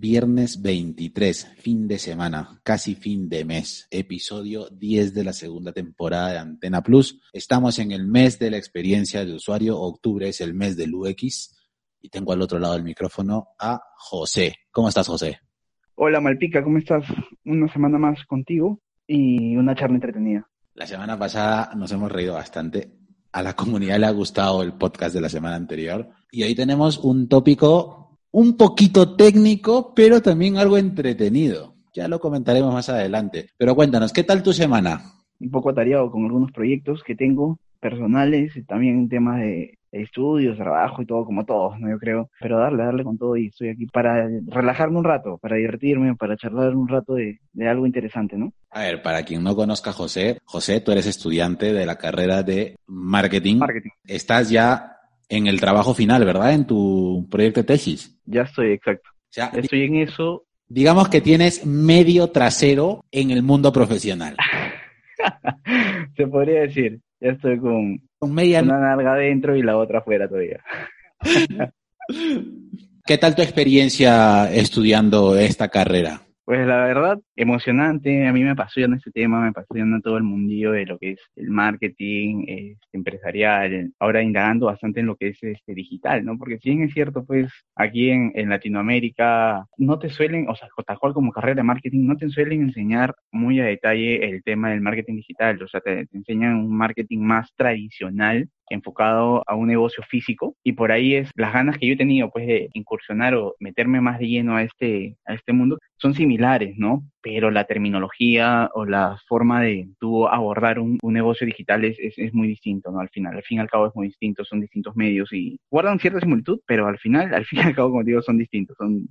Viernes 23, fin de semana, casi fin de mes, episodio 10 de la segunda temporada de Antena Plus. Estamos en el mes de la experiencia del usuario, octubre es el mes del UX y tengo al otro lado del micrófono a José. ¿Cómo estás, José? Hola Malpica, ¿cómo estás? Una semana más contigo y una charla entretenida. La semana pasada nos hemos reído bastante. A la comunidad le ha gustado el podcast de la semana anterior y hoy tenemos un tópico un poquito técnico, pero también algo entretenido. Ya lo comentaremos más adelante. Pero cuéntanos, ¿qué tal tu semana? Un poco atareado con algunos proyectos que tengo personales y también temas de estudios, trabajo y todo, como todos, ¿no? Yo creo. Pero darle, darle con todo y estoy aquí para relajarme un rato, para divertirme, para charlar un rato de, de algo interesante, ¿no? A ver, para quien no conozca a José, José, tú eres estudiante de la carrera de marketing. Marketing. Estás ya en el trabajo final, ¿verdad? En tu proyecto de tesis. Ya estoy, exacto. O sea, Estoy en eso. digamos que tienes medio trasero en el mundo profesional. Se podría decir. Ya estoy con Con media... una nalga adentro y la otra afuera todavía. ¿Qué tal tu experiencia estudiando esta carrera? Pues la verdad, emocionante, a mí me apasiona este tema, me apasiona todo el mundillo de lo que es el marketing este, empresarial, ahora indagando bastante en lo que es este digital, ¿no? Porque si bien es cierto, pues aquí en, Latinoamérica no te suelen, o sea, tal como carrera de marketing, no te suelen enseñar muy a detalle el tema del marketing digital, o sea, te enseñan un marketing más tradicional enfocado a un negocio físico y por ahí es las ganas que yo he tenido pues de incursionar o meterme más de lleno a este a este mundo son similares, ¿no? Pero la terminología o la forma de tú abordar un, un negocio digital es, es, es, muy distinto, ¿no? Al final, al fin y al cabo es muy distinto, son distintos medios y guardan cierta similitud, pero al final, al fin y al cabo, como digo, son distintos, son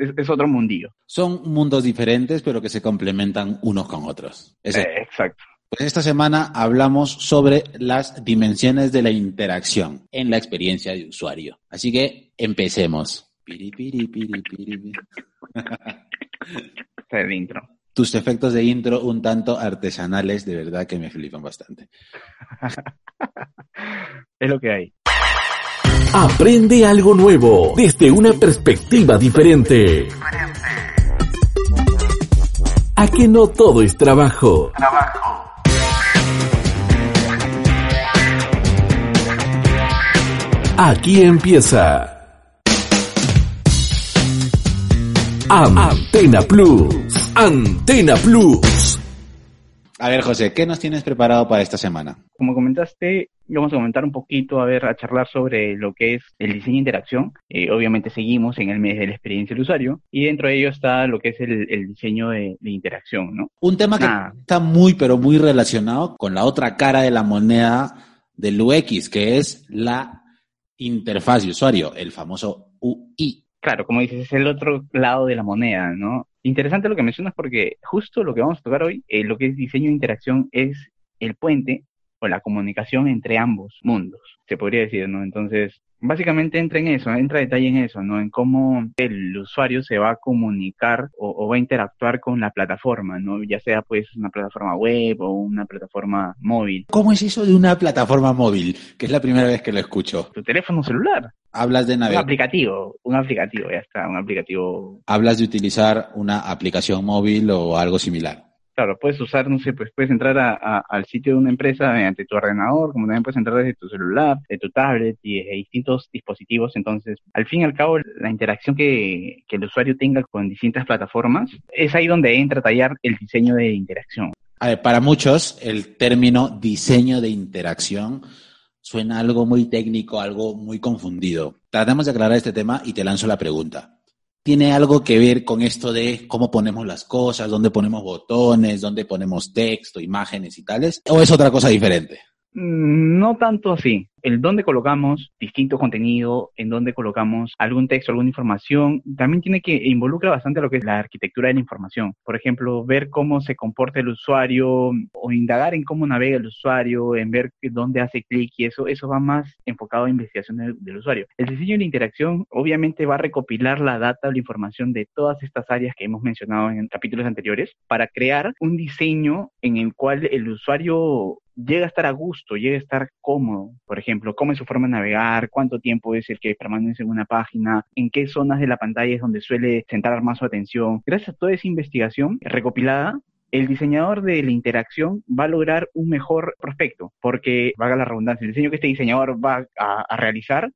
es, es, otro mundillo. Son mundos diferentes, pero que se complementan unos con otros. Eh, exacto. Pues esta semana hablamos sobre las dimensiones de la interacción en la experiencia de usuario. Así que empecemos. Piri, piri, piri, piri. El intro. Tus efectos de intro un tanto artesanales, de verdad que me flipan bastante. es lo que hay. Aprende algo nuevo desde una perspectiva diferente. A que no todo es trabajo. Trabajo. Aquí empieza. Antena Plus. Antena Plus. A ver, José, ¿qué nos tienes preparado para esta semana? Como comentaste, vamos a comentar un poquito, a ver, a charlar sobre lo que es el diseño de interacción. Eh, obviamente seguimos en el mes de la experiencia del usuario y dentro de ello está lo que es el, el diseño de, de, interacción, ¿no? Un tema que está muy, pero muy relacionado con la otra cara de la moneda del UX, que es la interfaz de usuario, el famoso UI. Claro, como dices, es el otro lado de la moneda, ¿no? Interesante lo que mencionas porque justo lo que vamos a tocar hoy, eh, lo que es diseño de interacción, es el puente o la comunicación entre ambos mundos, se podría decir, ¿no? Entonces, básicamente entra en eso, entra detalle en eso, ¿no? En cómo el usuario se va a comunicar o, o, va a interactuar con la plataforma, ¿no? Ya sea pues una plataforma web o una plataforma móvil. ¿Cómo es eso de una plataforma móvil? Que es la primera vez que lo escucho. Tu teléfono celular. Hablas de navegar. Un aplicativo, un aplicativo, ya está, un aplicativo. Hablas de utilizar una aplicación móvil o algo similar. Claro, puedes usar, no sé, pues puedes entrar a, al sitio de una empresa mediante tu ordenador, como también puedes entrar desde tu celular, de tu tablet y de distintos dispositivos. Entonces, al fin y al cabo, la interacción que, que el usuario tenga con distintas plataformas, es ahí donde entra a tallar el diseño de interacción. A ver, para muchos, el término diseño de interacción suena algo muy técnico, algo muy confundido. Tratemos de aclarar este tema y te lanzo la pregunta. Tiene algo que ver con esto de cómo ponemos las cosas, dónde ponemos botones, dónde ponemos texto, imágenes y tales, o es otra cosa diferente? Mm, no tanto así el dónde colocamos distinto contenido, en dónde colocamos algún texto, alguna información, también tiene que involucra bastante lo que es la arquitectura de la información. Por ejemplo, ver cómo se comporta el usuario o indagar en cómo navega el usuario, en ver dónde hace clic y eso, eso va más enfocado a investigación del, del usuario. El diseño de la interacción obviamente va a recopilar la data o la información de todas estas áreas que hemos mencionado en capítulos anteriores para crear un diseño en el cual el usuario llega a estar a gusto, llega a estar cómodo. Por ejemplo, ejemplo, cómo es su forma de navegar, cuánto tiempo es el que permanece en una página, en qué zonas de la pantalla es donde suele centrar más su atención. Gracias a toda esa investigación recopilada, el diseñador de la interacción va a lograr un mejor prospecto, porque, valga la redundancia, el diseño que este diseñador va a, a realizar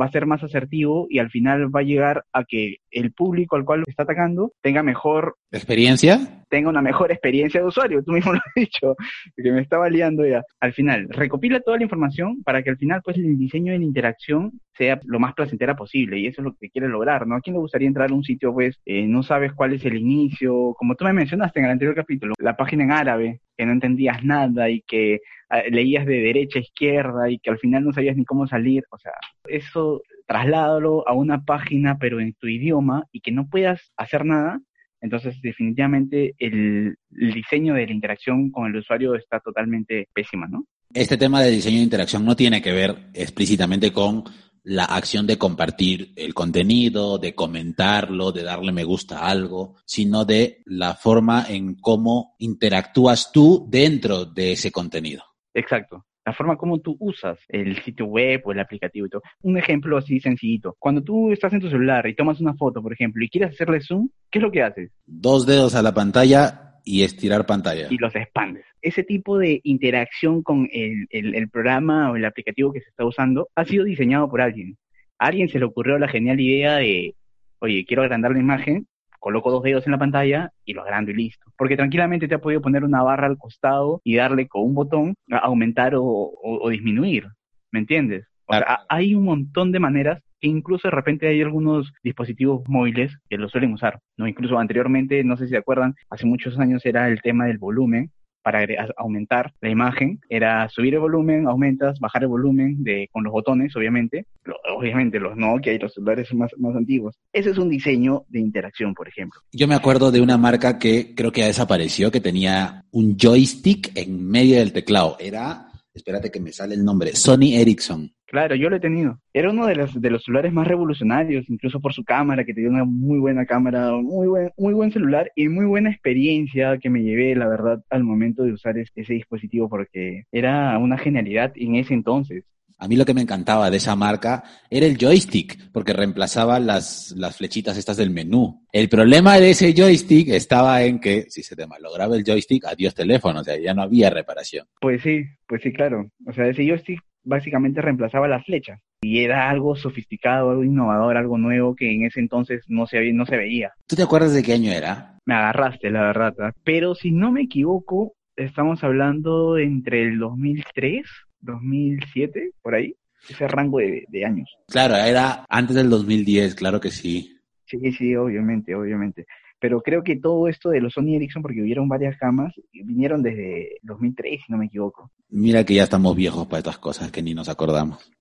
va a ser más asertivo y al final va a llegar a que el público al cual está atacando tenga mejor experiencia, tenga una mejor experiencia de usuario. Tú mismo lo has dicho, que me estaba liando ya. Al final, recopila toda la información para que al final, pues, el diseño de la interacción sea lo más placentera posible y eso es lo que quiere lograr, ¿no? ¿A quién le gustaría entrar a un sitio, pues, eh, no sabes cuál es el inicio? Como tú me mencionaste en el anterior capítulo, la página en árabe, que no entendías nada y que ah, leías de derecha a izquierda y que al final no sabías ni cómo salir. O sea, eso trasládalo a una página pero en tu idioma y que no puedas hacer nada. Entonces, definitivamente el, el diseño de la interacción con el usuario está totalmente pésima, ¿no? Este tema de diseño de interacción no tiene que ver explícitamente con la acción de compartir el contenido, de comentarlo, de darle me gusta a algo, sino de la forma en cómo interactúas tú dentro de ese contenido. Exacto. La forma como tú usas el sitio web o el aplicativo y todo. Un ejemplo así sencillito. Cuando tú estás en tu celular y tomas una foto, por ejemplo, y quieres hacerle zoom, ¿qué es lo que haces? Dos dedos a la pantalla y estirar pantalla. Y los expandes. Ese tipo de interacción con el, el, el, programa o el aplicativo que se está usando ha sido diseñado por alguien. A alguien se le ocurrió la genial idea de, oye, quiero agrandar la imagen, coloco dos dedos en la pantalla y lo agrando y listo. Porque tranquilamente te ha podido poner una barra al costado y darle con un botón a aumentar o, o, o disminuir. ¿Me entiendes? O sea, hay un montón de maneras que incluso de repente hay algunos dispositivos móviles que lo suelen usar, ¿no? Incluso anteriormente, no sé si se acuerdan, hace muchos años era el tema del volumen, para aumentar la imagen, era subir el volumen, aumentas, bajar el volumen de, con los botones, obviamente, obviamente los Nokia y los celulares más, más antiguos. Ese es un diseño de interacción, por ejemplo. Yo me acuerdo de una marca que creo que ya desapareció, que tenía un joystick en medio del teclado. Era, espérate que me sale el nombre, Sony Ericsson. Claro, yo lo he tenido. Era uno de los, de los celulares más revolucionarios, incluso por su cámara, que tenía una muy buena cámara, muy buen, muy buen celular y muy buena experiencia que me llevé, la verdad, al momento de usar ese, ese dispositivo, porque era una genialidad en ese entonces. A mí lo que me encantaba de esa marca era el joystick, porque reemplazaba las, las flechitas estas del menú. El problema de ese joystick estaba en que si se te malograba el joystick, adiós teléfono, o sea, ya no había reparación. Pues sí, pues sí, claro. O sea, ese joystick básicamente reemplazaba las flechas y era algo sofisticado, algo innovador, algo nuevo que en ese entonces no se, no se veía. ¿Tú te acuerdas de qué año era? Me agarraste, la verdad. Pero si no me equivoco, estamos hablando entre el 2003, 2007, por ahí, ese rango de, de años. Claro, era antes del 2010, claro que sí. Sí, sí, obviamente, obviamente pero creo que todo esto de los Sony Ericsson, porque hubieron varias camas, vinieron desde 2003, si no me equivoco. Mira que ya estamos viejos para estas cosas que ni nos acordamos.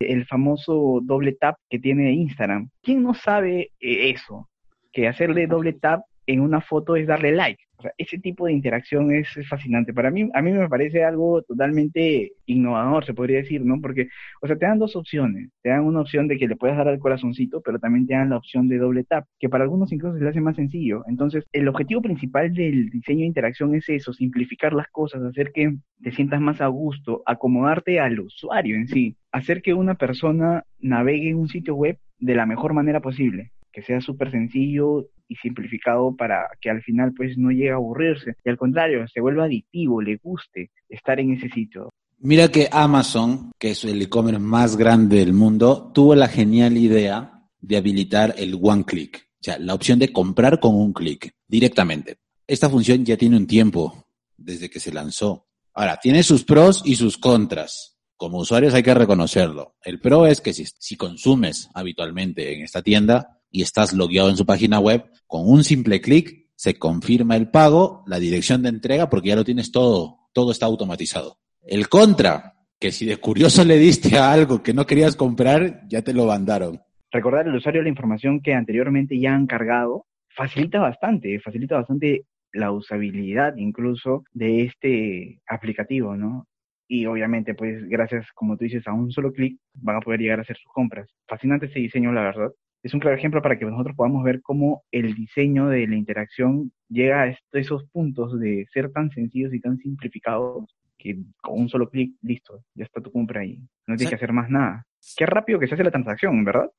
El famoso doble tap que tiene Instagram. ¿Quién no sabe eso? Que hacerle doble tap en una foto es darle like. O sea, ese tipo de interacción es, fascinante. Para mí, a mí me parece algo totalmente innovador, se podría decir, ¿no? Porque, o sea, te dan dos opciones. Te dan una opción de que le puedes dar al corazoncito, pero también te dan la opción de doble tap, que para algunos incluso se le hace más sencillo. Entonces, el objetivo principal del diseño de interacción es eso, simplificar las cosas, hacer que te sientas más a gusto, acomodarte al usuario en sí, hacer que una persona navegue en un sitio web de la mejor manera posible que sea súper sencillo y simplificado para que al final pues no llegue a aburrirse y al contrario, se vuelva adictivo, le guste estar en ese sitio. Mira que Amazon, que es el e-commerce más grande del mundo, tuvo la genial idea de habilitar el one click, o sea, la opción de comprar con un clic directamente. Esta función ya tiene un tiempo desde que se lanzó. Ahora, tiene sus pros y sus contras. como usuarios hay que reconocerlo. El pro es que si, si consumes habitualmente en esta tienda y estás logueado en su página web, con un simple clic se confirma el pago, la dirección de entrega, porque ya lo tienes todo, todo está automatizado. El contra, que si de curioso le diste a algo que no querías comprar, ya te lo mandaron. Recordar al usuario la información que anteriormente ya han cargado facilita bastante, facilita bastante la usabilidad incluso de este aplicativo, ¿no? Y obviamente, pues gracias, como tú dices, a un solo clic van a poder llegar a hacer sus compras. Fascinante ese diseño, la verdad. Es un claro ejemplo para que nosotros podamos ver cómo el diseño de la interacción llega a esos puntos de ser tan sencillos y tan simplificados que con un solo clic, listo, ya está tu compra ahí. No tienes que hacer más nada. Qué rápido que se hace la transacción, ¿verdad?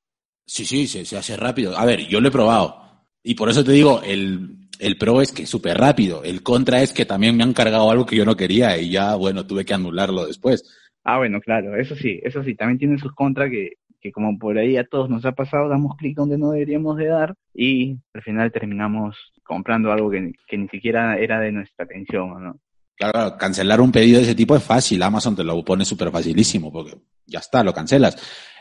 Sí, sí, se, se hace rápido. A ver, yo lo he probado. Y por eso te digo, el, el pro es que es súper rápido. El contra es que también me han cargado algo que yo no quería y ya, bueno, tuve que anularlo después. Ah, bueno, claro, eso sí, eso sí, también tiene sus contras que, que como por ahí a todos nos ha pasado, damos clic donde no deberíamos de dar y al final terminamos comprando algo que, ni siquiera era de nuestra atención, ¿no? Claro, cancelar un pedido de ese tipo es fácil, Amazon te lo pone súper facilísimo porque ya está, lo cancelas.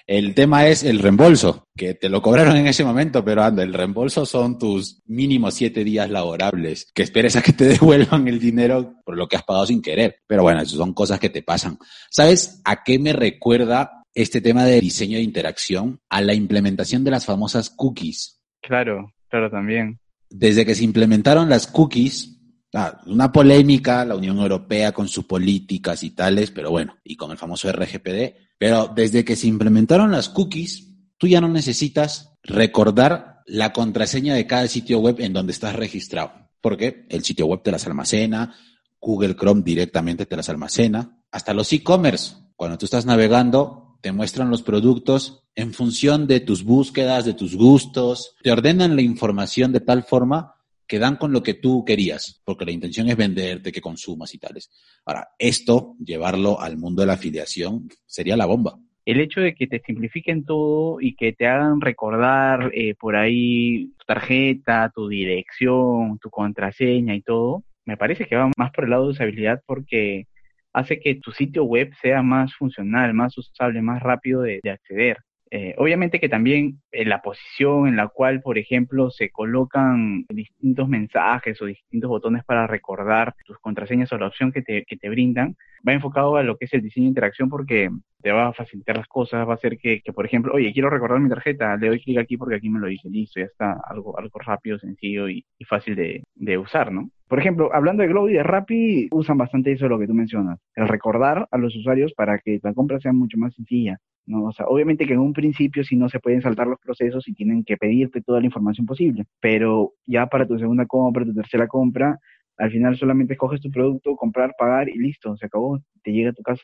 El tema es el reembolso, que te lo cobraron en ese momento, pero anda, el reembolso son tus mínimos siete días laborables, que esperes a que te devuelvan el dinero por lo que has pagado sin querer. Pero bueno, eso son cosas que te pasan. ¿Sabes a qué me recuerda este tema de diseño de interacción? A la implementación de las famosas cookies. Claro, claro, también. Desde que se implementaron las cookies, ah, una polémica, la Unión Europea con sus políticas y tales, pero bueno, y con el famoso RGPD, pero desde que se implementaron las cookies, tú ya no necesitas recordar la contraseña de cada sitio web en donde estás registrado, porque el sitio web te las almacena, Google Chrome directamente te las almacena, hasta los e-commerce, cuando tú estás navegando, te muestran los productos en función de tus búsquedas, de tus gustos, te ordenan la información de tal forma que dan con lo que tú querías, porque la intención es venderte, que consumas y tales. Ahora, esto, llevarlo al mundo de la afiliación, sería la bomba. El hecho de que te simplifiquen todo y que te hagan recordar eh, por ahí tu tarjeta, tu dirección, tu contraseña y todo, me parece que va más por el lado de usabilidad porque hace que tu sitio web sea más funcional, más usable, más rápido de acceder. Eh, obviamente que también en la posición en la cual, por ejemplo, se colocan distintos mensajes o distintos botones para recordar tus contraseñas o la opción que te, que te brindan, va enfocado a lo que es el diseño de interacción porque te va a facilitar las cosas, va a hacer que, que por ejemplo, oye, quiero recordar mi tarjeta, le doy clic aquí porque aquí me lo dice, listo, ya está, algo, algo rápido, sencillo y, y fácil de, de usar, ¿no? Por ejemplo, hablando de Globo y de Rappi, usan bastante eso lo que tú mencionas, el recordar a los usuarios para que la compra sea mucho más sencilla. ¿no? O sea, obviamente que en un principio si no se pueden saltar los procesos y tienen que pedirte toda la información posible, pero ya para tu segunda compra, tu tercera compra, al final solamente escoges tu producto, comprar, pagar y listo, se acabó, te llega a tu casa.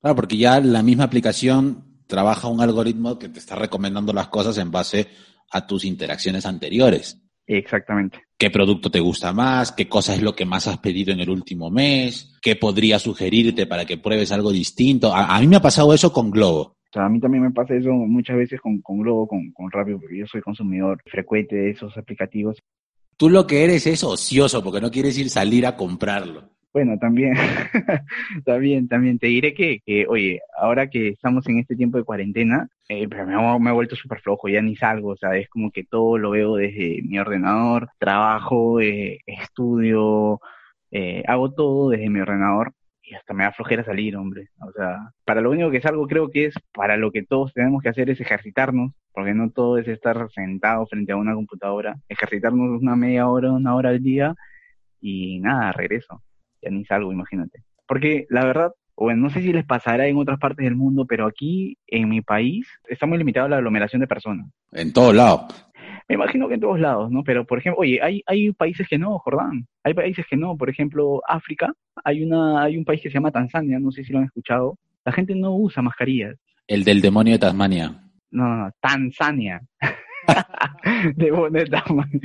Claro, porque ya la misma aplicación trabaja un algoritmo que te está recomendando las cosas en base a tus interacciones anteriores. Exactamente. ¿Qué producto te gusta más? ¿Qué cosa es lo que más has pedido en el último mes? ¿Qué podría sugerirte para que pruebes algo distinto? A, a mí me ha pasado eso con Globo. O sea, a mí también me pasa eso muchas veces con, con Globo, con, con Rapio, porque yo soy consumidor frecuente de esos aplicativos. Tú lo que eres es ocioso, porque no quieres ir salir a comprarlo. Bueno, también, también, también te diré que, que, oye, ahora que estamos en este tiempo de cuarentena, eh, me, ha, me, ha vuelto súper flojo, ya ni salgo, o sea, es como que todo lo veo desde mi ordenador, trabajo, eh, estudio, eh, hago todo desde mi ordenador y hasta me da flojera salir, hombre. O sea, para lo único que salgo creo que es para lo que todos tenemos que hacer es ejercitarnos, porque no todo es estar sentado frente a una computadora, ejercitarnos una media hora, una hora al día y nada, regreso. Ya ni salgo, imagínate. Porque la verdad, bueno, no sé si les pasará en otras partes del mundo, pero aquí en mi país está muy limitado la aglomeración de personas. En todos lados. Me imagino que en todos lados, ¿no? Pero, por ejemplo, oye, hay, hay países que no, Jordán. Hay países que no. Por ejemplo, África, hay, una, hay un país que se llama Tanzania, no sé si lo han escuchado. La gente no usa mascarillas. El del demonio de Tasmania. No, no, no Tanzania. de, de Tasmania.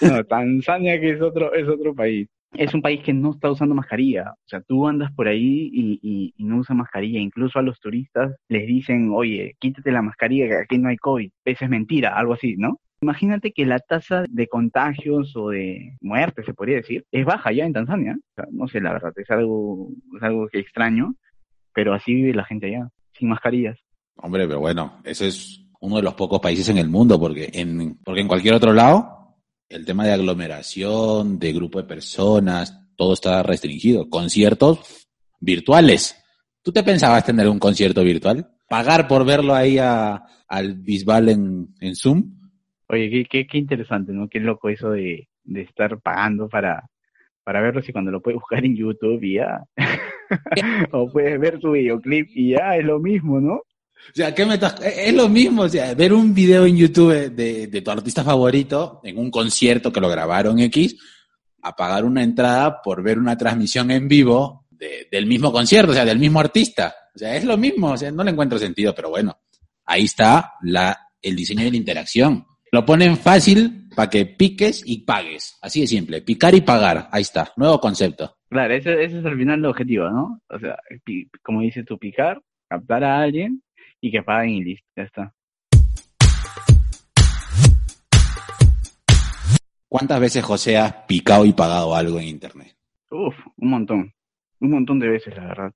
No, Tanzania que es otro, es otro país es un país que no está usando mascarilla. O sea, tú andas por ahí y, y, y, no usas mascarilla. Incluso a los turistas les dicen, oye, quítate la mascarilla que aquí no hay COVID. Eso es mentira, algo así, ¿no? Imagínate que la tasa de contagios o de muerte, se podría decir, es baja ya en Tanzania. No sé, la verdad, es algo, es algo que extraño. pero así vive la gente allá, sin mascarillas. Hombre, pero bueno, ese es uno de los pocos países en el mundo, porque en, porque en cualquier otro lado, el tema de aglomeración, de grupo de personas, todo está restringido. Conciertos virtuales. ¿Tú te pensabas tener un concierto virtual? ¿Pagar por verlo ahí a, al Bisbal en, en Zoom? Oye, qué, qué, qué interesante, ¿no? Qué loco eso de, de estar pagando para, para verlo si cuando lo puedes buscar en YouTube y ya. o puedes ver tu videoclip y ya, es lo mismo, ¿no? O sea, ¿qué me Es lo mismo, o sea, ver un video en YouTube de, de tu artista favorito en un concierto que lo grabaron X, a pagar una entrada por ver una transmisión en vivo de, del mismo concierto, o sea, del mismo artista. O sea, es lo mismo, o sea, no le encuentro sentido, pero bueno, ahí está la, el diseño de la interacción. Lo ponen fácil para que piques y pagues. Así de simple. Picar y pagar. Ahí está. Nuevo concepto. Claro, ese, ese es al final el objetivo, ¿no? O sea, como dices tú, picar, captar a alguien y que paguen y listo. Ya está. ¿Cuántas veces José ha picado y pagado algo en Internet? Uf, un montón. Un montón de veces, la verdad.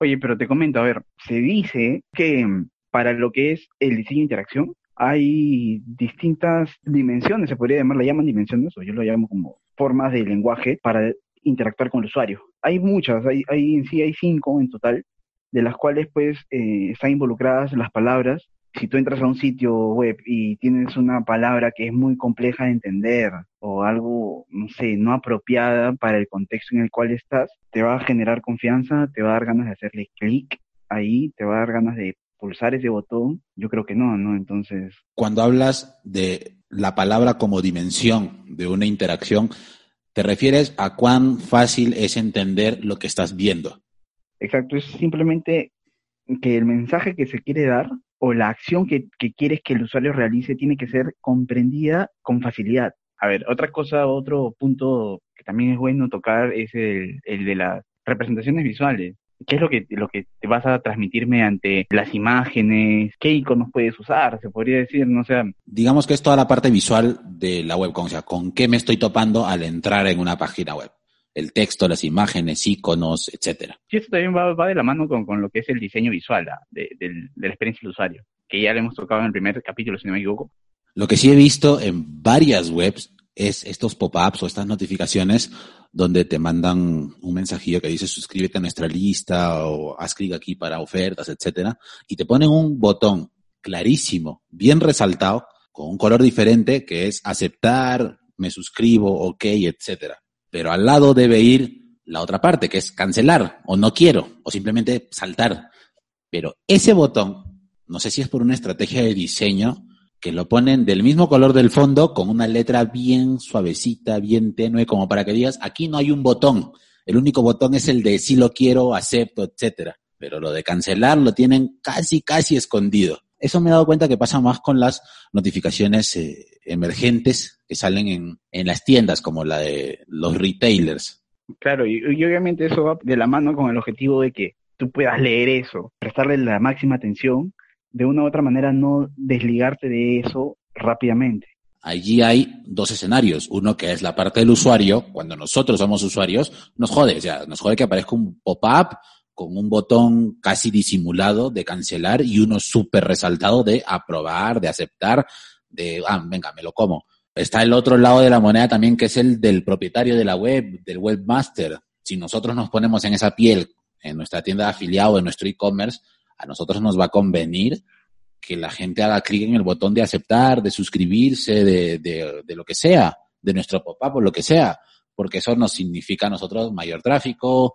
Oye, pero te comento, a ver, se dice que para lo que es el diseño de interacción, hay distintas dimensiones, se podría llamar, la llaman dimensiones, o yo lo llamo como formas de lenguaje para interactuar con el usuario. Hay muchas, hay, hay en sí hay cinco en total, de las cuales pues eh, están involucradas las palabras. Si tú entras a un sitio web y tienes una palabra que es muy compleja de entender o algo, no sé, no apropiada para el contexto en el cual estás, te va a generar confianza, te va a dar ganas de hacerle clic ahí, te va a dar ganas de pulsar ese botón, yo creo que no, ¿no? Entonces... Cuando hablas de la palabra como dimensión de una interacción, te refieres a cuán fácil es entender lo que estás viendo. Exacto, es simplemente que el mensaje que se quiere dar o la acción que, quieres que el usuario realice tiene que ser comprendida con facilidad. A ver, otra cosa, otro punto que también es bueno tocar es el, de las representaciones visuales. ¿Qué es lo que, te vas a transmitir mediante las imágenes? ¿Qué iconos puedes usar? Se podría decir, no sé. Digamos que es toda la parte visual de la web, o sea, con qué me estoy topando al entrar en una página web. El texto, las imágenes, iconos, etcétera. Sí, eso también va, va de la mano con, con, lo que es el diseño visual de, de, de la experiencia del usuario, que ya le hemos tocado en el primer capítulo, si no me equivoco. Lo que sí he visto en varias webs es estos pop-ups o estas notificaciones donde te mandan un mensajillo que dice suscríbete a nuestra lista o haz clic aquí para ofertas, etcétera, y te ponen un botón clarísimo, bien resaltado, con un color diferente que es aceptar, me suscribo, ok, etcétera. Pero al lado debe ir la otra parte, que es cancelar, o no quiero, o simplemente saltar. Pero ese botón, no sé si es por una estrategia de diseño, que lo ponen del mismo color del fondo con una letra bien suavecita, bien tenue, como para que digas, aquí no hay un botón. El único botón es el de si lo quiero, acepto, etcétera. Pero lo de cancelar lo tienen casi, casi escondido. Eso me he dado cuenta que pasa más con las notificaciones eh, emergentes que salen en, en las tiendas, como la de los retailers. Claro, y, y obviamente eso va de la mano con el objetivo de que tú puedas leer eso, prestarle la máxima atención de una u otra manera no desligarte de eso rápidamente. Allí hay dos escenarios. Uno que es la parte del usuario. Cuando nosotros somos usuarios, nos jode. O sea, nos jode que aparezca un pop-up con un botón casi disimulado de cancelar y uno súper resaltado de aprobar, de aceptar, de, ah, venga, me lo como. Está el otro lado de la moneda también, que es el del propietario de la web, del webmaster. Si nosotros nos ponemos en esa piel, en nuestra tienda de afiliado, en nuestro e-commerce, a nosotros nos va a convenir que la gente haga clic en el botón de aceptar, de suscribirse, de, de, de lo que sea, de nuestro pop-up o lo que sea, porque eso nos significa a nosotros mayor tráfico,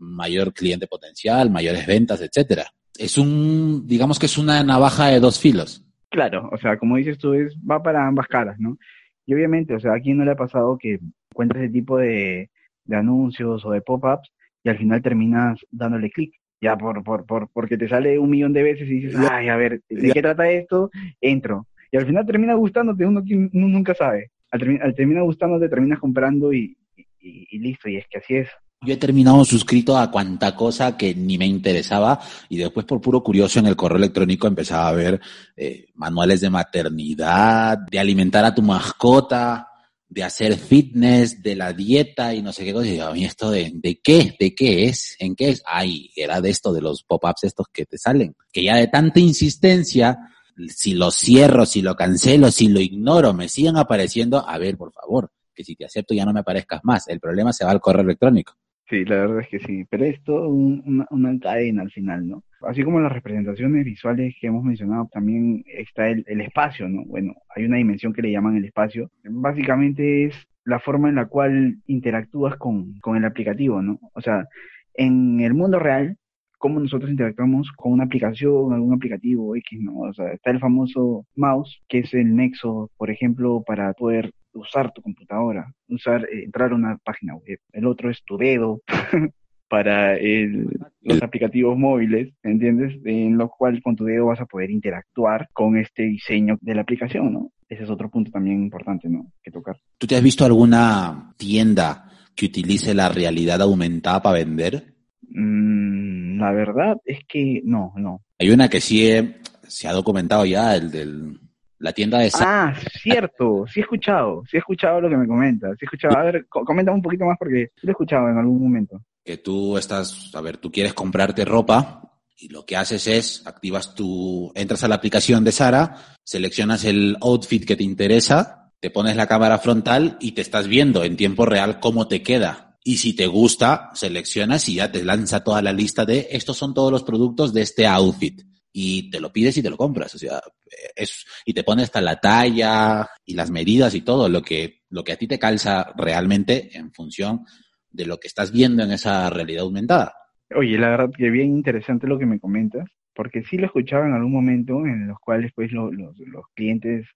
mayor cliente potencial, mayores ventas, etcétera. Es un, digamos que es una navaja de dos filos. Claro, o sea, como dices tú, es, va para ambas caras, ¿no? Y obviamente, o sea, ¿a quién no le ha pasado que encuentres ese tipo de, de anuncios o de pop-ups y al final terminas dándole clic? ya por, por, por, porque te sale un millón de veces y dices, ay, a ver, ¿de qué trata esto? Entro. Y al final termina gustándote, uno, uno nunca sabe. Al, termi al terminar gustándote, terminas comprando y, y, y, listo, y es que así es. Yo he terminado suscrito a cuanta cosa que ni me interesaba y después por puro curioso en el correo electrónico empezaba a ver eh, manuales de maternidad, de alimentar a tu mascota, de hacer fitness, de la dieta y no sé qué cosa. Y yo, a mí esto de, ¿de qué? ¿De qué es? ¿En qué es? Ay, era de esto, de los pop-ups estos que te salen. Que ya de tanta insistencia, si lo cierro, si lo cancelo, si lo ignoro, me siguen apareciendo, a ver, por favor, que si te acepto ya no me aparezcas más. El problema se va al correo electrónico. Sí, la verdad es que sí, pero es todo una, una, cadena al final, ¿no? Así como las representaciones visuales que hemos mencionado, también está el, el, espacio, ¿no? Bueno, hay una dimensión que le llaman el espacio. Básicamente es la forma en la cual interactúas con, con el aplicativo, ¿no? O sea, en el mundo real, cómo nosotros interactuamos con una aplicación, algún aplicativo X, ¿no? O sea, está el famoso mouse, que es el nexo, por ejemplo, para poder usar tu computadora, usar, eh, entrar a una página web. El otro es tu dedo para los aplicativos móviles, ¿entiendes? En lo cual con tu dedo vas a poder interactuar con este diseño de la aplicación, ¿no? Ese es otro punto también importante, ¿no? Que tocar. ¿Tú te has visto alguna tienda que utilice la realidad aumentada para vender? Mm, la verdad es que no, no. Hay una que sí se ha documentado ya, el del la tienda de Ah, cierto, sí he escuchado, sí he escuchado lo que me comentas, sí he escuchado, a ver, coméntame un poquito más porque sí lo he escuchado en algún momento. Que tú estás, a ver, tú quieres comprarte ropa y lo que haces es, activas tu, entras a la aplicación de Sara, seleccionas el outfit que te interesa, te pones la cámara frontal y te estás viendo en tiempo real cómo te queda. Y si te gusta, seleccionas y ya te lanza toda la lista de estos son todos los productos de este outfit y te lo pides y te lo compras. O sea, es, y te pone hasta la talla y las medidas y todo, lo que, lo que a ti te calza realmente en función de lo que estás viendo en esa realidad aumentada. Oye, la verdad que bien interesante lo que me comentas, porque sí lo escuchaba en algún momento en los cuales pues los, los clientes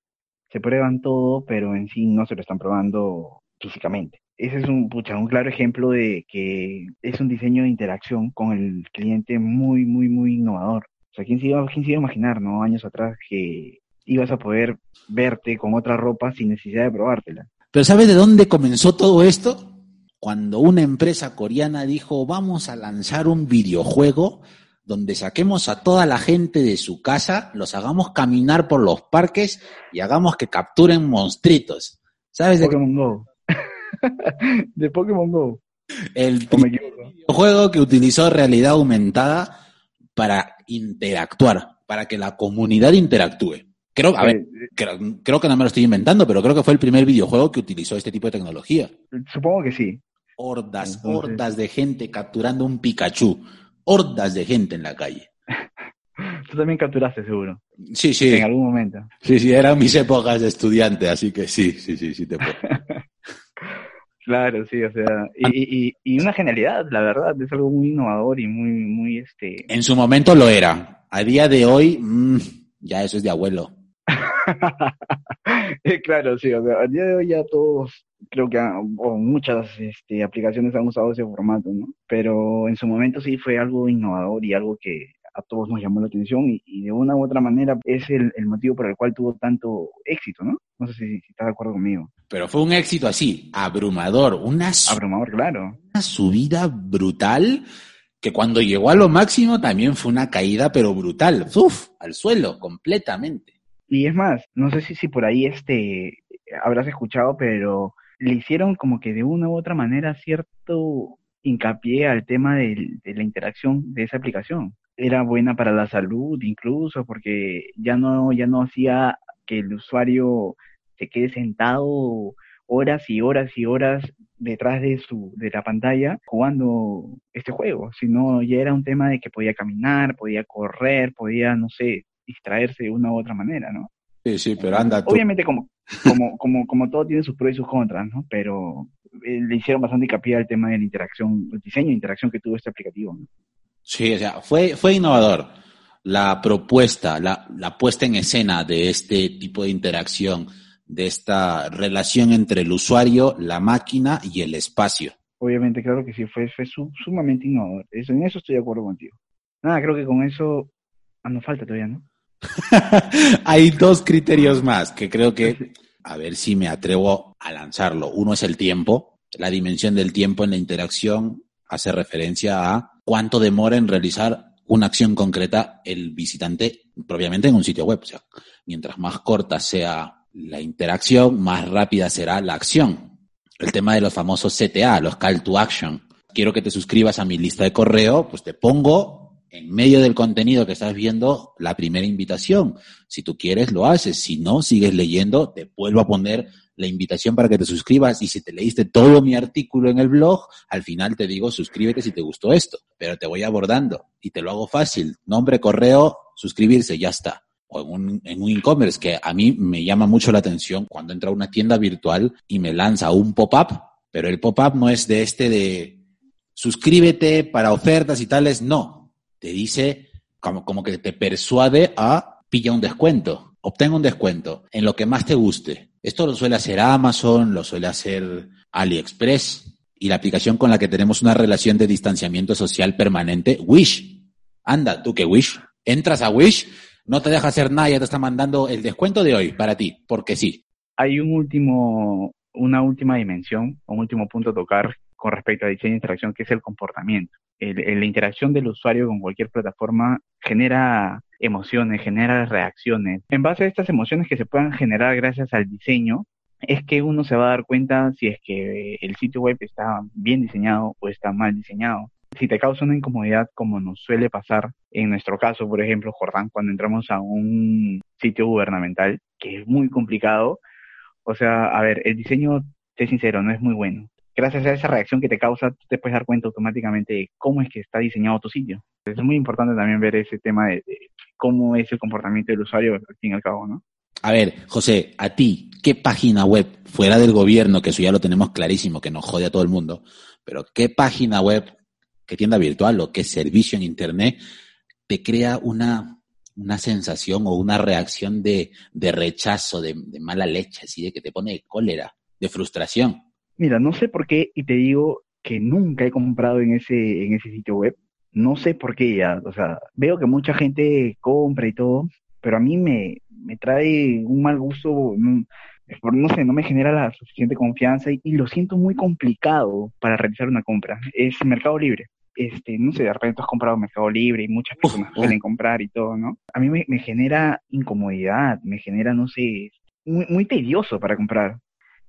se prueban todo, pero en sí no se lo están probando físicamente. Ese es un, pucha, un claro ejemplo de que es un diseño de interacción con el cliente muy, muy, muy innovador. O sea, ¿quién se, iba, quién se iba a imaginar, ¿no? Años atrás que ibas a poder verte con otra ropa sin necesidad de probártela. Pero ¿sabes de dónde comenzó todo esto? Cuando una empresa coreana dijo, vamos a lanzar un videojuego donde saquemos a toda la gente de su casa, los hagamos caminar por los parques y hagamos que capturen monstruitos. ¿Sabes de Pokémon Go. de Pokémon Go. El videojuego que utilizó realidad aumentada para interactuar, para que la comunidad interactúe. Creo, a ver, creo, que no me lo estoy inventando, pero creo que fue el primer videojuego que utilizó este tipo de tecnología. Supongo que sí. Hordas, hordas de gente capturando un Pikachu. Hordas de gente en la calle. Tú también capturaste, seguro. Sí, sí. En algún momento. Sí, sí, eran mis épocas de estudiante, así que sí, sí, sí, sí te puedo. Claro, sí, o sea, y, y, y, una genialidad, la verdad, es algo muy innovador y muy, muy, este... En su momento lo era. A día de hoy, mmm, ya eso es de abuelo. claro, sí, o sea, a día de hoy ya todos, creo que o muchas este, aplicaciones han usado ese formato, ¿no? Pero en su momento sí fue algo innovador y algo que a todos nos llamó la atención y, de una u otra manera es el, el, motivo por el cual tuvo tanto éxito, ¿no? No sé si, estás de acuerdo conmigo. Pero fue un éxito así, abrumador, una, abrumador, claro. una subida brutal que cuando llegó a lo máximo también fue una caída, pero brutal, ¡uf! al suelo, completamente. Y es más, no sé si, si por ahí este habrás escuchado, pero le hicieron como que de una u otra manera cierto hincapié al tema de, de la interacción de esa aplicación era buena para la salud incluso porque ya no ya no hacía que el usuario se quede sentado horas y horas y horas detrás de su de la pantalla jugando este juego, sino ya era un tema de que podía caminar, podía correr, podía no sé, distraerse de una u otra manera, ¿no? Sí, sí, pero anda Obviamente como como como como todo tiene sus pros y sus contras, ¿no? Pero eh, le hicieron bastante hincapié al tema de la interacción, el diseño de interacción que tuvo este aplicativo, ¿no? Sí, o sea, fue, fue innovador. La propuesta, la, la puesta en escena de este tipo de interacción, de esta relación entre el usuario, la máquina y el espacio. Obviamente, claro que sí, fue, fue sumamente innovador. Eso, en eso estoy de acuerdo contigo. Nada, creo que con eso ah, nos falta todavía, ¿no? Hay dos criterios más que creo que, a ver si me atrevo a lanzarlo. Uno es el tiempo, la dimensión del tiempo en la interacción hace referencia a cuánto demora en realizar una acción concreta el visitante propiamente en un sitio web. O sea, mientras más corta sea la interacción, más rápida será la acción. El tema de los famosos CTA, los call to action. Quiero que te suscribas a mi lista de correo, pues te pongo en medio del contenido que estás viendo la primera invitación. Si tú quieres, lo haces. Si no, sigues leyendo, te vuelvo a poner la invitación para que te suscribas y si te leíste todo mi artículo en el blog, al final te digo suscríbete si te gustó esto, pero te voy abordando y te lo hago fácil. Nombre, correo, suscribirse, ya está. O en un, en un e-commerce que a mí me llama mucho la atención cuando entra a una tienda virtual y me lanza un pop-up, pero el pop-up no es de este de suscríbete para ofertas y tales, no te dice como, como que te persuade a pilla un descuento, obtenga un descuento en lo que más te guste. Esto lo suele hacer Amazon, lo suele hacer AliExpress y la aplicación con la que tenemos una relación de distanciamiento social permanente, Wish. Anda, tú que Wish. Entras a Wish, no te deja hacer nada, ya te está mandando el descuento de hoy para ti, porque sí. Hay un último, una última dimensión, un último punto a tocar con respecto a de interacción, que es el comportamiento la interacción del usuario con cualquier plataforma genera emociones, genera reacciones. En base a estas emociones que se puedan generar gracias al diseño, es que uno se va a dar cuenta si es que el sitio web está bien diseñado o está mal diseñado. Si te causa una incomodidad, como nos suele pasar en nuestro caso, por ejemplo, Jordán, cuando entramos a un sitio gubernamental, que es muy complicado, o sea, a ver, el diseño, sé sincero, no es muy bueno gracias a esa reacción que te causa, tú te puedes dar cuenta automáticamente de cómo es que está diseñado tu sitio. Es muy importante también ver ese tema de, cómo es el comportamiento del usuario al fin y al cabo, ¿no? A ver, José, a ti, ¿qué página web, fuera del gobierno, que eso ya lo tenemos clarísimo, que nos jode a todo el mundo, pero qué página web, qué tienda virtual o qué servicio en Internet te crea una, una sensación o una reacción de, de rechazo, de, de mala leche, así de que te pone cólera, de frustración? Mira, no sé por qué, y te digo que nunca he comprado en ese, en ese sitio web. No sé por qué ya, o sea, veo que mucha gente compra y todo, pero a mí me, me trae un mal gusto, no, no sé, no me genera la suficiente confianza y, lo siento muy complicado para realizar una compra. Es Mercado Libre. Este, no sé, de repente has comprado Mercado Libre y muchas personas suelen comprar y todo, ¿no? A mí me, me genera incomodidad, me genera, no sé, muy, muy tedioso para comprar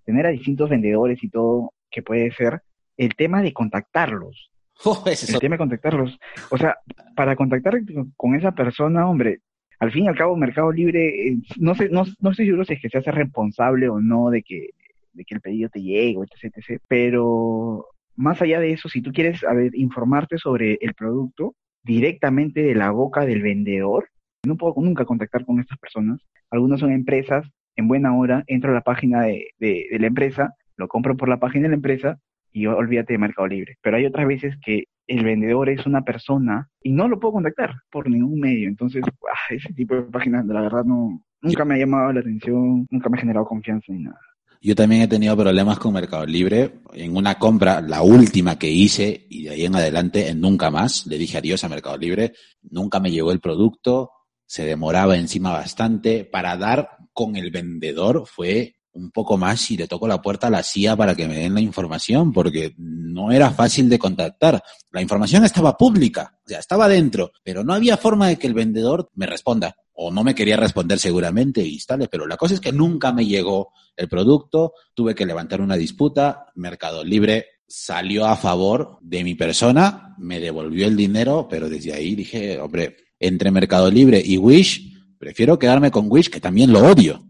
tener a distintos vendedores y todo, que puede ser el tema de contactarlos. Oh, el tema de contactarlos. O sea, para contactar con esa persona, hombre, al fin y al cabo, Mercado Libre, eh, no sé, no, no estoy seguro si es que se hace responsable o no de que, de que el pedido te llegue, etc, etc. Pero más allá de eso, si tú quieres a ver, informarte sobre el producto directamente de la boca del vendedor, no puedo nunca contactar con estas personas. Algunas son empresas en buena hora, entro a la página de, de, la empresa, lo compro por la página de la empresa y olvídate de Mercado Libre. Pero hay otras veces que el vendedor es una persona y no lo puedo contactar por ningún medio. Entonces, ah, ese tipo de páginas, la verdad, no, nunca me ha llamado la atención, nunca me ha generado confianza ni nada. Yo también he tenido problemas con Mercado Libre. En una compra, la última que hice, y de ahí en adelante, en nunca más, le dije adiós a Mercado Libre. Nunca me llegó el producto, se demoraba encima bastante. Para dar con el vendedor fue un poco más y le toco la puerta a la CIA para que me den la información, porque no era fácil de contactar. La información estaba pública, o sea, estaba dentro, pero no había forma de que el vendedor me responda, o no me quería responder seguramente y tal, pero la cosa es que nunca me llegó el producto, tuve que levantar una disputa, Mercado Libre salió a favor de mi persona, me devolvió el dinero, pero desde ahí dije, hombre, entre Mercado Libre y Wish, prefiero quedarme con Wish, que también lo odio.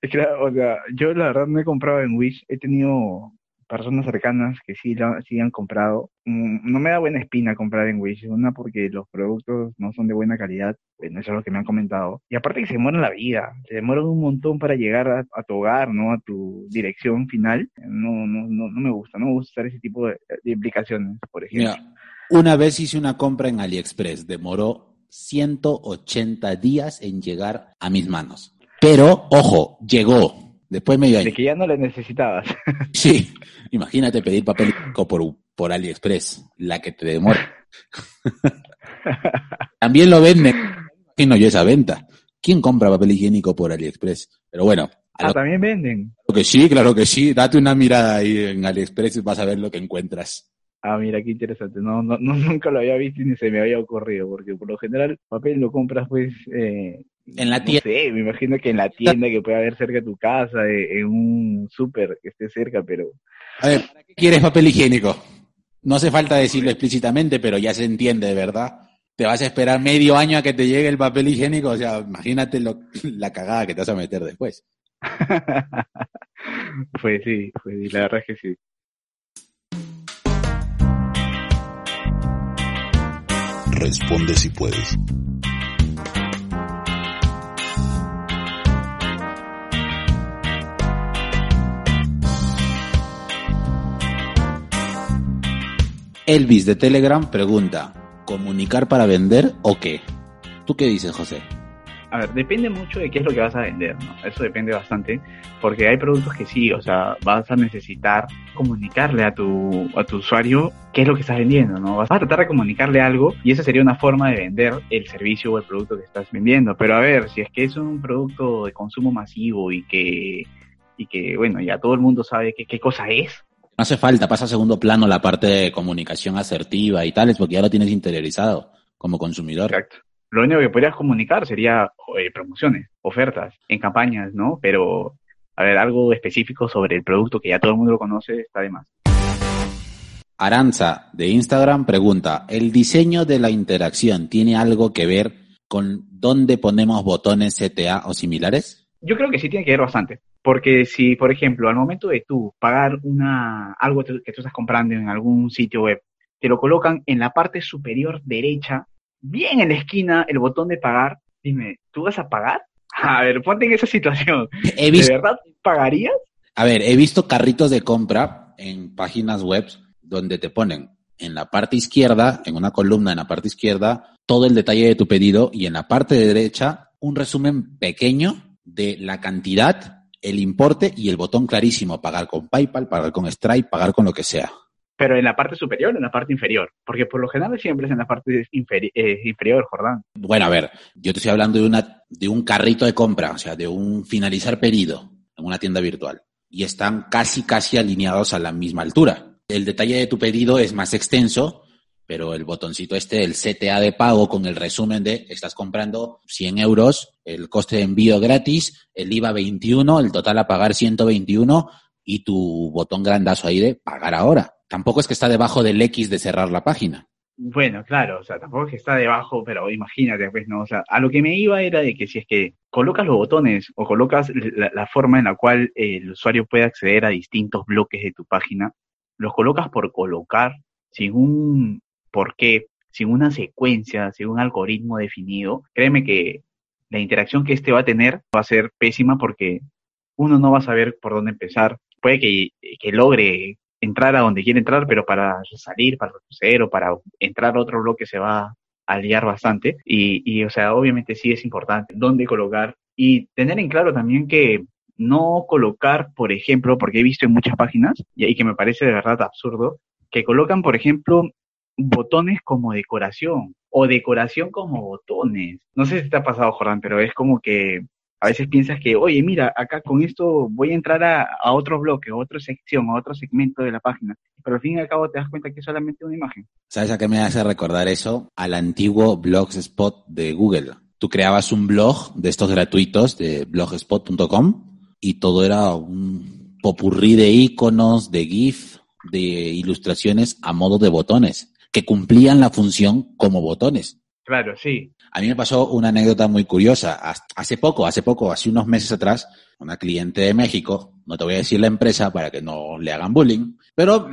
Que, o sea, yo la verdad no he comprado en Wish, he tenido personas cercanas que sí, la, sí han comprado. Mm, no me da buena espina comprar en Wish, una porque los productos no son de buena calidad, bueno, eso es lo que me han comentado. Y aparte que se demoran la vida, se demoran un montón para llegar a, tu hogar, ¿no? A tu dirección final. No, no, no, no me gusta, no me gusta usar ese tipo de, implicaciones, por ejemplo. Mira, una vez hice una compra en AliExpress, demoró 180 días en llegar a mis manos. Pero, ojo, llegó. Después medio año. De que ya no le necesitabas. Sí, imagínate pedir papel higiénico por, por AliExpress, la que te demora. También lo venden. no yo esa venta. ¿Quién compra papel higiénico por AliExpress? Pero bueno. Ah, también venden. Claro que sí, claro que sí. Date una mirada ahí en AliExpress y vas a ver lo que encuentras. Ah, mira, qué interesante. No, no, nunca lo había visto ni se me había ocurrido, porque por lo general papel lo compras pues eh, En la tienda. No sé, me imagino que en la tienda que puede haber cerca de tu casa, en un súper que esté cerca, pero... A ver, ¿para qué quieres papel higiénico? No hace falta decirlo explícitamente, pero ya se entiende, ¿verdad? Te vas a esperar medio año a que te llegue el papel higiénico, o sea, imagínate lo, la cagada que te vas a meter después. pues sí, pues sí, la verdad es que sí. Responde si puedes. Elvis de Telegram pregunta, ¿comunicar para vender o qué? ¿Tú qué dices, José? A ver, depende mucho de qué es lo que vas a vender, ¿no? Eso depende bastante, porque hay productos que sí, o sea, vas a necesitar comunicarle a tu, a tu usuario qué es lo que estás vendiendo, ¿no? Vas a tratar de comunicarle algo y esa sería una forma de vender el servicio o el producto que estás vendiendo. Pero a ver, si es que es un producto de consumo masivo y que, y que bueno, ya todo el mundo sabe qué, cosa es, no hace falta, pasa a segundo plano la parte de comunicación asertiva y tales, porque ya lo tienes interiorizado como consumidor. Exacto. Lo único que podrías comunicar sería eh, promociones, ofertas, en campañas, ¿no? Pero, a ver, algo específico sobre el producto que ya todo el mundo lo conoce está de más. Aranza de Instagram pregunta, ¿el diseño de la interacción tiene algo que ver con dónde ponemos botones CTA o similares? Yo creo que sí tiene que ver bastante. Porque si, por ejemplo, al momento de tú pagar una, algo que tú estás comprando en algún sitio web, te lo colocan en la parte superior derecha, bien en la esquina, el botón de pagar, dime, ¿tú vas a pagar? A ver, ponte en esa situación. ¿De verdad pagarías? A ver, he visto carritos de compra en páginas web donde te ponen en la parte izquierda, en una columna en la parte izquierda, todo el detalle de tu pedido y en la parte derecha un resumen pequeño de la cantidad el importe y el botón clarísimo, pagar con PayPal, pagar con Stripe, pagar con lo que sea. Pero en la parte superior o en la parte inferior, porque por lo general siempre es en la parte eh, inferior, Jordán. Bueno, a ver, yo te estoy hablando de, una, de un carrito de compra, o sea, de un finalizar pedido en una tienda virtual. Y están casi, casi alineados a la misma altura. El detalle de tu pedido es más extenso, pero el botoncito este, el CTA de pago con el resumen de estás comprando 100 euros, el coste de envío gratis, el IVA 21, el total a pagar 121 y tu botón grandazo ahí de pagar ahora. Tampoco es que está debajo del X de cerrar la página. Bueno, claro, o sea, tampoco es que está debajo, pero imagínate, pues, ¿no? O sea, a lo que me iba era de que si es que colocas los botones o colocas la, la forma en la cual el usuario puede acceder a distintos bloques de tu página, los colocas por colocar sin un ¿Por qué? Sin una secuencia, sin un algoritmo definido, créeme que la interacción que este va a tener va a ser pésima porque uno no va a saber por dónde empezar. Puede que, logre entrar a donde quiere entrar, pero para salir, para retroceder o para entrar a otro bloque se va a liar bastante. Y, y, o sea, obviamente sí es importante dónde colocar y tener en claro también que no colocar, por ejemplo, porque he visto en muchas páginas, y que me parece de verdad absurdo, que colocan, por ejemplo, botones como decoración o decoración como botones. No sé si te ha pasado, Jordán, pero es como que a veces piensas que, oye, mira, acá con esto voy a entrar a, otro bloque, a otra sección, a otro segmento de la página. Pero al fin y al cabo te das cuenta que es solamente una imagen. ¿Sabes a qué me hace recordar eso? Al antiguo Blogspot de Google. Tú creabas un blog de estos gratuitos de blogspot.com y todo era un popurrí de iconos, de GIF, de ilustraciones a modo de botones que cumplían la función como botones. Claro, sí. A mí me pasó una anécdota muy curiosa. Hace poco, hace poco, hace unos meses atrás, una cliente de México, no te voy a decir la empresa para que no le hagan bullying, pero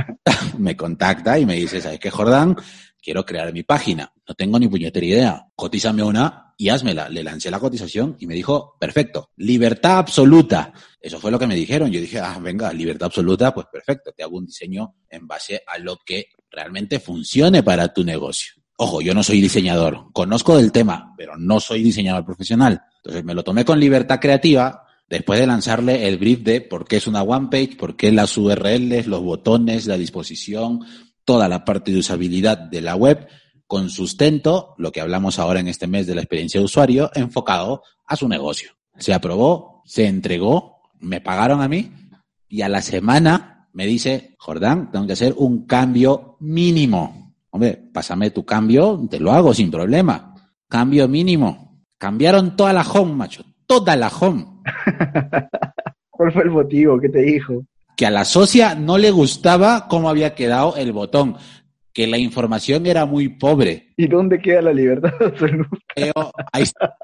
me contacta y me dice, ¿sabes qué, Jordán? Quiero crear mi página. No tengo ni puñetera idea. Cotízame una y házmela. Le lancé la cotización y me dijo, perfecto, libertad absoluta. Eso fue lo que me dijeron. Yo dije, ah, venga, libertad absoluta, pues perfecto, te hago un diseño en base a lo que realmente funcione para tu negocio. Ojo, yo no soy diseñador, conozco del tema, pero no soy diseñador profesional. Entonces me lo tomé con libertad creativa después de lanzarle el brief de por qué es una one page, por qué las URLs, los botones, la disposición, toda la parte de usabilidad de la web con sustento, lo que hablamos ahora en este mes de la experiencia de usuario, enfocado a su negocio. Se aprobó, se entregó, me pagaron a mí y a la semana me dice, Jordán, tengo que hacer un cambio mínimo. Hombre, pásame tu cambio, te lo hago sin problema. Cambio mínimo. Cambiaron toda la home, macho. Toda la home. ¿Cuál fue el motivo? ¿Qué te dijo? Que a la socia no le gustaba cómo había quedado el botón. Que la información era muy pobre. ¿Y dónde queda la libertad absoluta? Ahí está.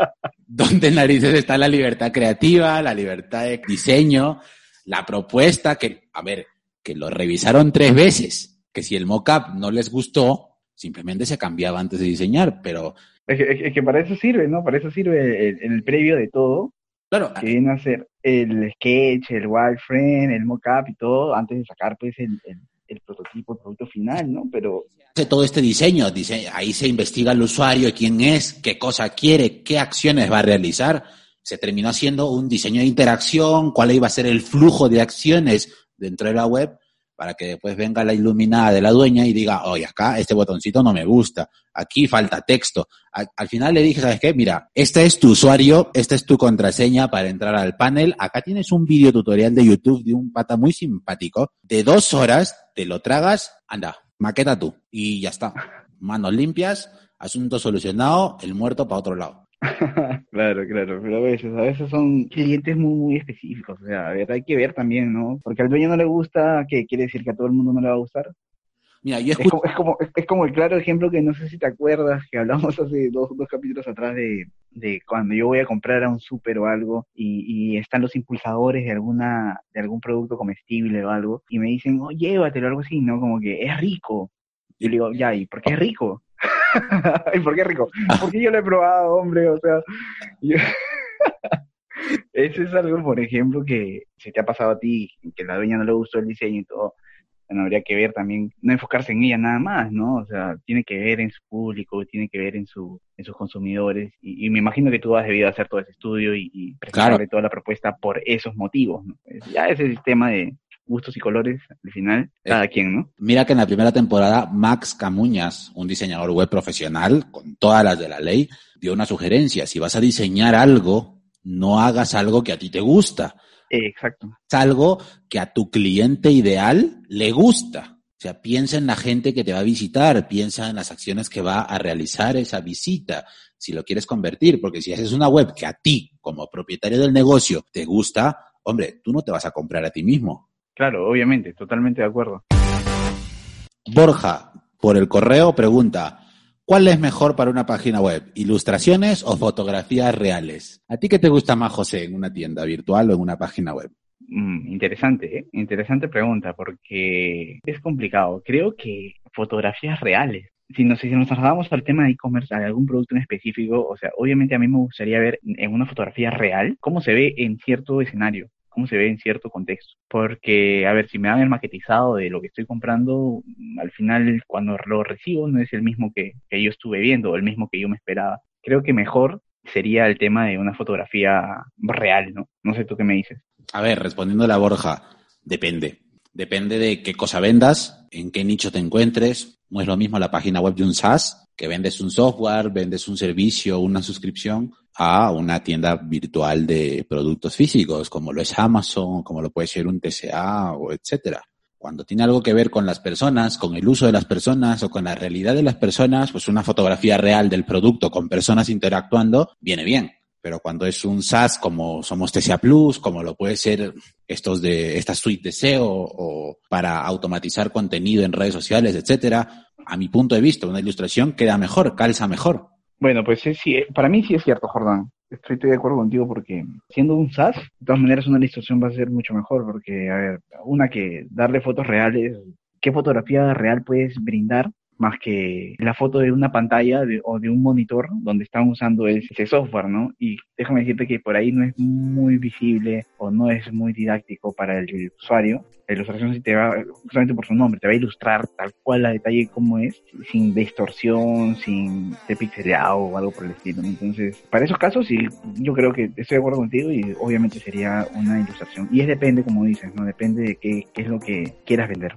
¿Dónde narices está la libertad creativa, la libertad de diseño, la propuesta? Que, a ver, que lo revisaron tres veces. Que si el mockup no les gustó, simplemente se cambiaba antes de diseñar. Pero Es que, es que para eso sirve, ¿no? Para eso sirve el- previo de todo, claro, que viene a ser el sketch, el wireframe, el mockup y todo, antes de sacar pues el, el, el prototipo, el producto final, ¿no? Pero hace todo este diseño, dice, ahí se investiga el usuario, quién es, qué cosa quiere, qué acciones va a realizar. Se terminó haciendo un diseño de interacción, cuál iba a ser el flujo de acciones dentro de la web, para que después venga la iluminada de la dueña y diga, oye, acá este botoncito no me gusta, aquí falta texto. Al, al final le dije, ¿sabes qué? Mira, este es tu usuario, esta es tu contraseña para entrar al panel. Acá tienes un video tutorial de YouTube de un pata muy simpático, de dos horas, te lo tragas, anda, maqueta tú. Y ya está. Manos limpias, asunto solucionado, el muerto para otro lado. Claro, claro, pero a veces, a veces son clientes muy, muy específicos, o sea, a ver, hay que ver también, ¿no? Porque al dueño no le gusta, ¿qué quiere decir que a todo el mundo no le va a gustar? Mira, yo Es como, es como, es, es como el claro ejemplo que no sé si te acuerdas, que hablamos hace dos, dos capítulos atrás de, de cuando yo voy a comprar a un súper o algo y, y están los impulsadores de alguna, de algún producto comestible o algo, y me dicen, oh, llévatelo, algo así, ¿no? Como que es rico. Yo le digo, ya, ¿y por qué es rico? ¿Y por qué rico? Porque yo lo he probado, hombre, o sea. yo- Eso es algo, por ejemplo, que se te ha pasado a ti, que la dueña no le gustó el diseño y todo. Bueno, habría que ver también, no enfocarse en ella nada más, ¿no? O sea, tiene que ver en su público, tiene que ver en su, en sus consumidores, y, y me imagino que tú has debido hacer todo ese estudio y, y presentarle Claro. toda la propuesta por esos motivos, ¿no? Ya ese sistema de gustos y colores, al final, cada quien, ¿no? mira que en la primera temporada Max Camuñas, un diseñador web profesional, con todas las de la ley, dio una sugerencia. Si vas a diseñar algo, no hagas algo que a ti te gusta. Eh, exacto. es algo que a tu cliente ideal le gusta. O sea, piensa en la gente que te va a visitar, piensa en las acciones que va a realizar esa visita, si lo quieres convertir, porque si haces una web que a ti, como propietario del negocio, te gusta, hombre, tú no te vas a comprar a ti mismo. Claro, obviamente, totalmente de acuerdo. Borja, por el correo, pregunta, ¿cuál es mejor para una página web? ¿Ilustraciones o fotografías reales? ¿A ti qué te gusta más, José, en una tienda virtual o en una página web? Mm, interesante, ¿eh? Interesante pregunta, porque es complicado. Creo que fotografías reales. Si nos, si nos trasladamos al tema de e-commerce, a algún producto en específico, o sea, obviamente a mí me gustaría ver en una fotografía real cómo se ve en cierto escenario, cómo se ve en cierto contexto. Porque, a ver, si me dan el maquetizado de lo que estoy comprando, al final cuando lo recibo no es el mismo que, que yo estuve viendo o el mismo que yo me esperaba. Creo que mejor sería el tema de una fotografía real, ¿no? No sé tú qué me dices. A ver, respondiendo a la Borja, depende. Depende de qué cosa vendas, en qué nicho te encuentres. No es lo mismo la página web de un SaaS, que vendes un software, vendes un servicio, una suscripción, a una tienda virtual de productos físicos, como lo es Amazon, como lo puede ser un TCA o etcétera. Cuando tiene algo que ver con las personas, con el uso de las personas o con la realidad de las personas, pues una fotografía real del producto con personas interactuando viene bien. Pero cuando es un SaaS como somos TCA Plus, como lo puede ser estos de esta suite de SEO o para automatizar contenido en redes sociales, etcétera, a mi punto de vista, una ilustración queda mejor, calza mejor. Bueno, pues sí, para mí sí es cierto, Jordán. Estoy de acuerdo contigo porque siendo un SaaS, de todas maneras una ilustración va a ser mucho mejor porque, a ver, una que darle fotos reales, ¿qué fotografía real puedes brindar más que la foto de una pantalla o de un monitor donde están usando ese software, ¿no? Y déjame decirte que por ahí no es muy visible o no es muy didáctico para el usuario. La ilustración sí te va, justamente por su nombre, te va a ilustrar tal cual a detalle cómo es, sin distorsión, sin ser pixelado o algo por el estilo. Entonces, para esos casos sí, yo creo que estoy de acuerdo contigo y obviamente sería una ilustración. Y es depende, como dices, ¿no? Depende de qué es lo que quieras vender.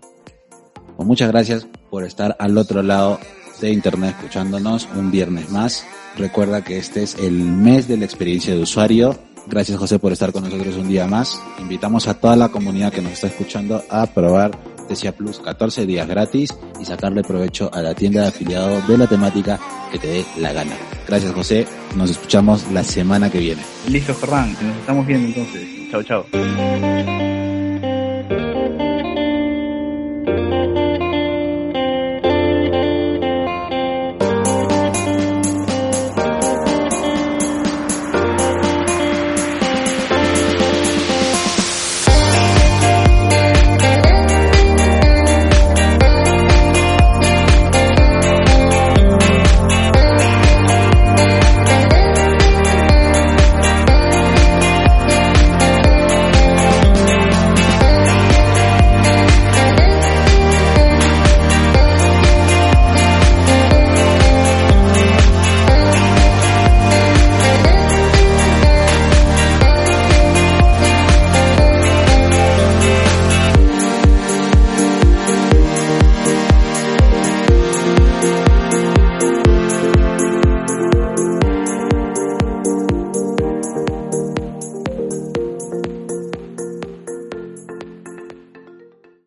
Pues muchas gracias por estar al otro lado de internet escuchándonos un viernes más. Recuerda que este es el mes de la experiencia de usuario. Gracias José por estar con nosotros un día más. Invitamos a toda la comunidad que nos está escuchando a probar Tesia Plus 14 días gratis y sacarle provecho a la tienda de afiliado de la temática que te dé la gana. Gracias José, nos escuchamos la semana que viene. Listo, Ferran, nos estamos viendo entonces. Chao, chao.